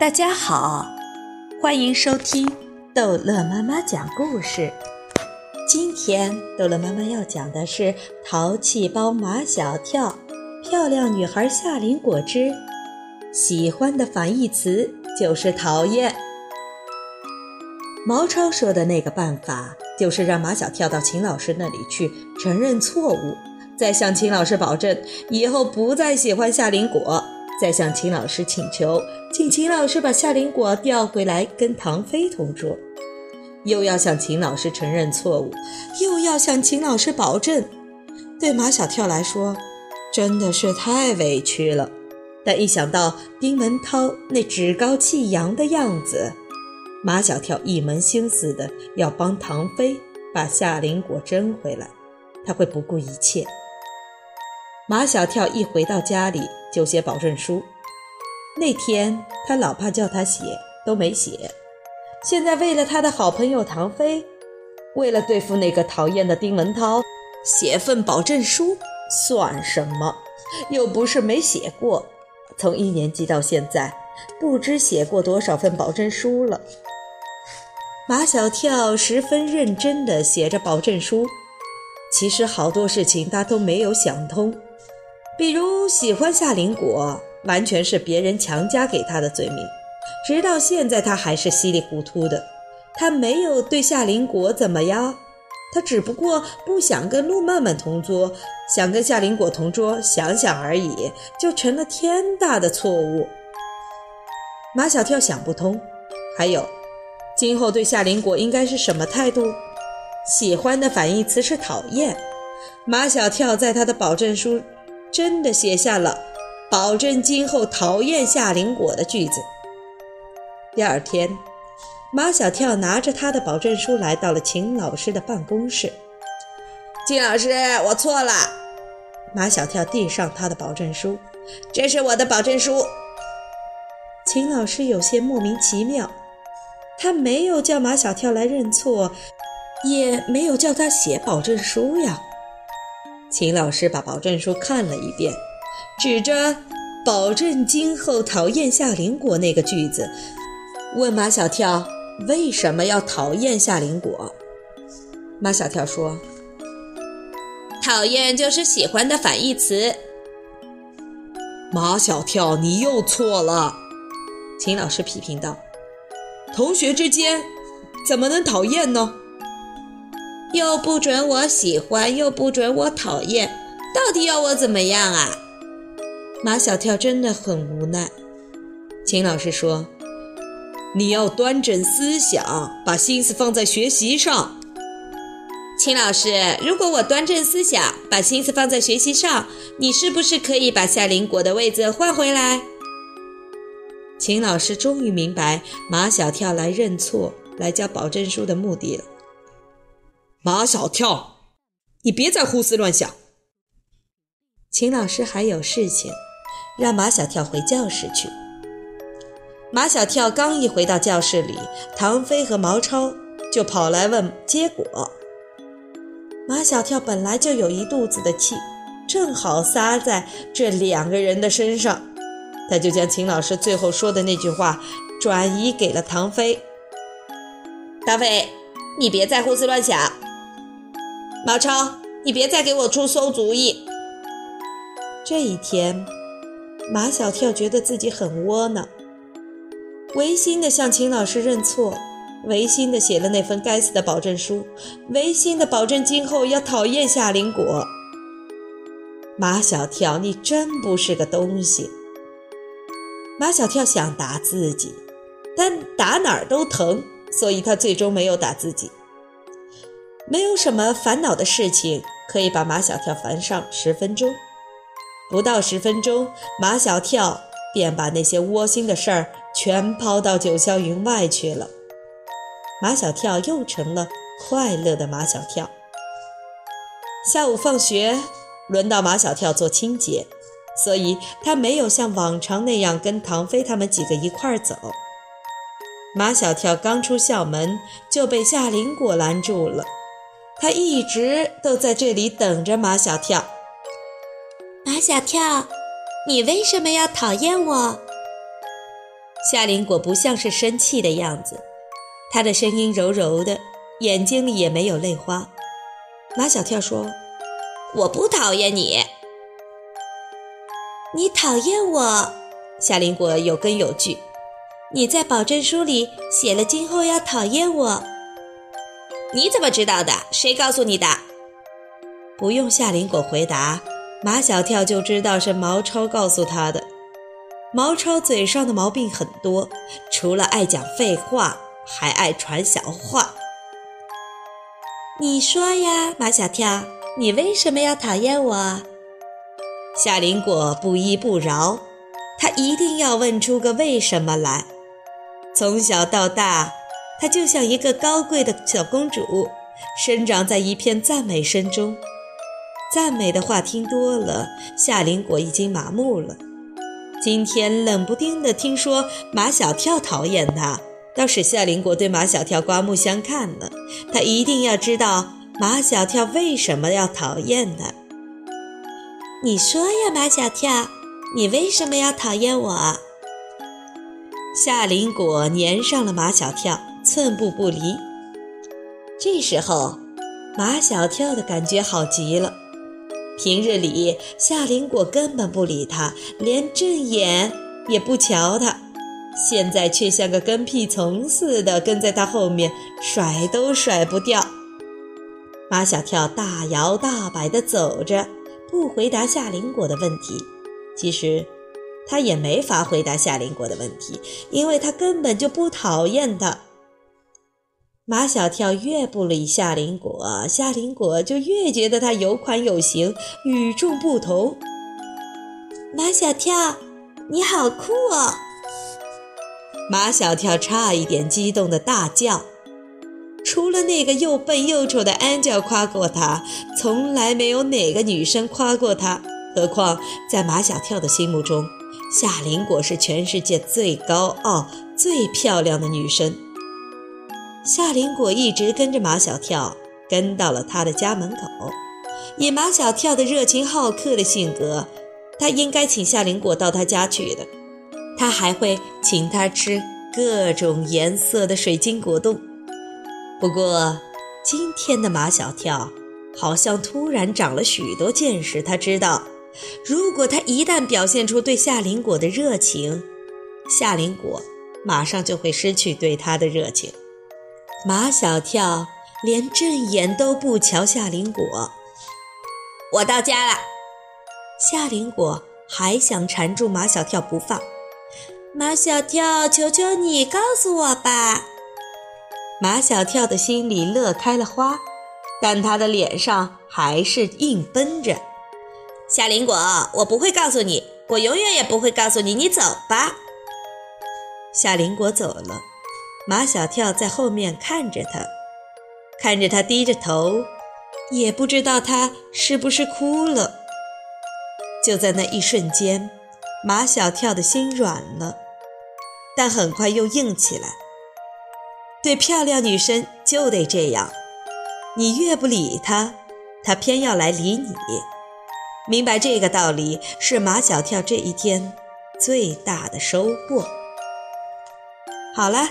大家好，欢迎收听逗乐妈妈讲故事。今天逗乐妈妈要讲的是《淘气包马小跳》，漂亮女孩夏林果汁。喜欢的反义词就是讨厌。毛超说的那个办法，就是让马小跳到秦老师那里去承认错误，再向秦老师保证以后不再喜欢夏林果。再向秦老师请求，请秦老师把夏林果调回来跟唐飞同桌，又要向秦老师承认错误，又要向秦老师保证。对马小跳来说，真的是太委屈了。但一想到丁文涛那趾高气扬的样子，马小跳一门心思的要帮唐飞把夏林果争回来，他会不顾一切。马小跳一回到家里就写保证书。那天他老爸叫他写，都没写。现在为了他的好朋友唐飞，为了对付那个讨厌的丁文涛，写份保证书算什么？又不是没写过。从一年级到现在，不知写过多少份保证书了。马小跳十分认真地写着保证书，其实好多事情他都没有想通。比如喜欢夏林果，完全是别人强加给他的罪名，直到现在他还是稀里糊涂的。他没有对夏林果怎么样，他只不过不想跟陆曼曼同桌，想跟夏林果同桌，想想而已，就成了天大的错误。马小跳想不通，还有，今后对夏林果应该是什么态度？喜欢的反义词是讨厌。马小跳在他的保证书。真的写下了保证今后讨厌夏林果的句子。第二天，马小跳拿着他的保证书来到了秦老师的办公室。秦老师，我错了。马小跳递上他的保证书，这是我的保证书。秦老师有些莫名其妙，他没有叫马小跳来认错，也没有叫他写保证书呀。秦老师把保证书看了一遍，指着“保证今后讨厌夏林果”那个句子，问马小跳为什么要讨厌夏林果。马小跳说：“讨厌就是喜欢的反义词。”马小跳，你又错了。秦老师批评道：“同学之间怎么能讨厌呢？”又不准我喜欢，又不准我讨厌，到底要我怎么样啊？马小跳真的很无奈。秦老师说：“你要端正思想，把心思放在学习上。”秦老师，如果我端正思想，把心思放在学习上，你是不是可以把夏林果的位子换回来？秦老师终于明白马小跳来认错、来交保证书的目的了。马小跳，你别再胡思乱想。秦老师还有事情，让马小跳回教室去。马小跳刚一回到教室里，唐飞和毛超就跑来问结果。马小跳本来就有一肚子的气，正好撒在这两个人的身上，他就将秦老师最后说的那句话转移给了唐飞。唐飞，你别再胡思乱想。毛超，你别再给我出馊主意。这一天，马小跳觉得自己很窝囊，违心的向秦老师认错，违心的写了那份该死的保证书，违心的保证今后要讨厌夏林果。马小跳，你真不是个东西。马小跳想打自己，但打哪儿都疼，所以他最终没有打自己。没有什么烦恼的事情可以把马小跳烦上十分钟，不到十分钟，马小跳便把那些窝心的事儿全抛到九霄云外去了。马小跳又成了快乐的马小跳。下午放学，轮到马小跳做清洁，所以他没有像往常那样跟唐飞他们几个一块儿走。马小跳刚出校门，就被夏林果拦住了。他一直都在这里等着马小跳。马小跳，你为什么要讨厌我？夏林果不像是生气的样子，他的声音柔柔的，眼睛里也没有泪花。马小跳说：“我不讨厌你，你讨厌我。”夏林果有根有据：“你在保证书里写了今后要讨厌我。”你怎么知道的？谁告诉你的？不用夏林果回答，马小跳就知道是毛超告诉他的。毛超嘴上的毛病很多，除了爱讲废话，还爱传小话。你说呀，马小跳，你为什么要讨厌我？夏林果不依不饶，他一定要问出个为什么来。从小到大，他就像一个高贵的小公主，生长在一片赞美声中。赞美的话听多了，夏林果已经麻木了。今天冷不丁的听说马小跳讨厌他，倒使夏林果对马小跳刮目相看了。他一定要知道马小跳为什么要讨厌他。你说呀，马小跳，你为什么要讨厌我？夏林果粘上了马小跳，寸步不离。这时候，马小跳的感觉好极了。平日里，夏林果根本不理他，连正眼也不瞧他，现在却像个跟屁虫似的跟在他后面，甩都甩不掉。马小跳大摇大摆地走着，不回答夏林果的问题。其实，他也没法回答夏林果的问题，因为他根本就不讨厌他。马小跳越不理夏林果，夏林果就越觉得他有款有型、与众不同。马小跳，你好酷哦！马小跳差一点激动的大叫。除了那个又笨又丑的 Angel 夸过他，从来没有哪个女生夸过他。何况在马小跳的心目中，夏林果是全世界最高傲、最漂亮的女生。夏林果一直跟着马小跳，跟到了他的家门口。以马小跳的热情好客的性格，他应该请夏林果到他家去的。他还会请他吃各种颜色的水晶果冻。不过，今天的马小跳好像突然长了许多见识。他知道，如果他一旦表现出对夏林果的热情，夏林果马上就会失去对他的热情。马小跳连正眼都不瞧夏林果。我到家了，夏林果还想缠住马小跳不放。马小跳，求求你告诉我吧。马小跳的心里乐开了花，但他的脸上还是硬绷着。夏林果，我不会告诉你，我永远也不会告诉你。你走吧。夏林果走了。马小跳在后面看着他，看着他低着头，也不知道他是不是哭了。就在那一瞬间，马小跳的心软了，但很快又硬起来。对漂亮女生就得这样，你越不理她，她偏要来理你。明白这个道理，是马小跳这一天最大的收获。好了。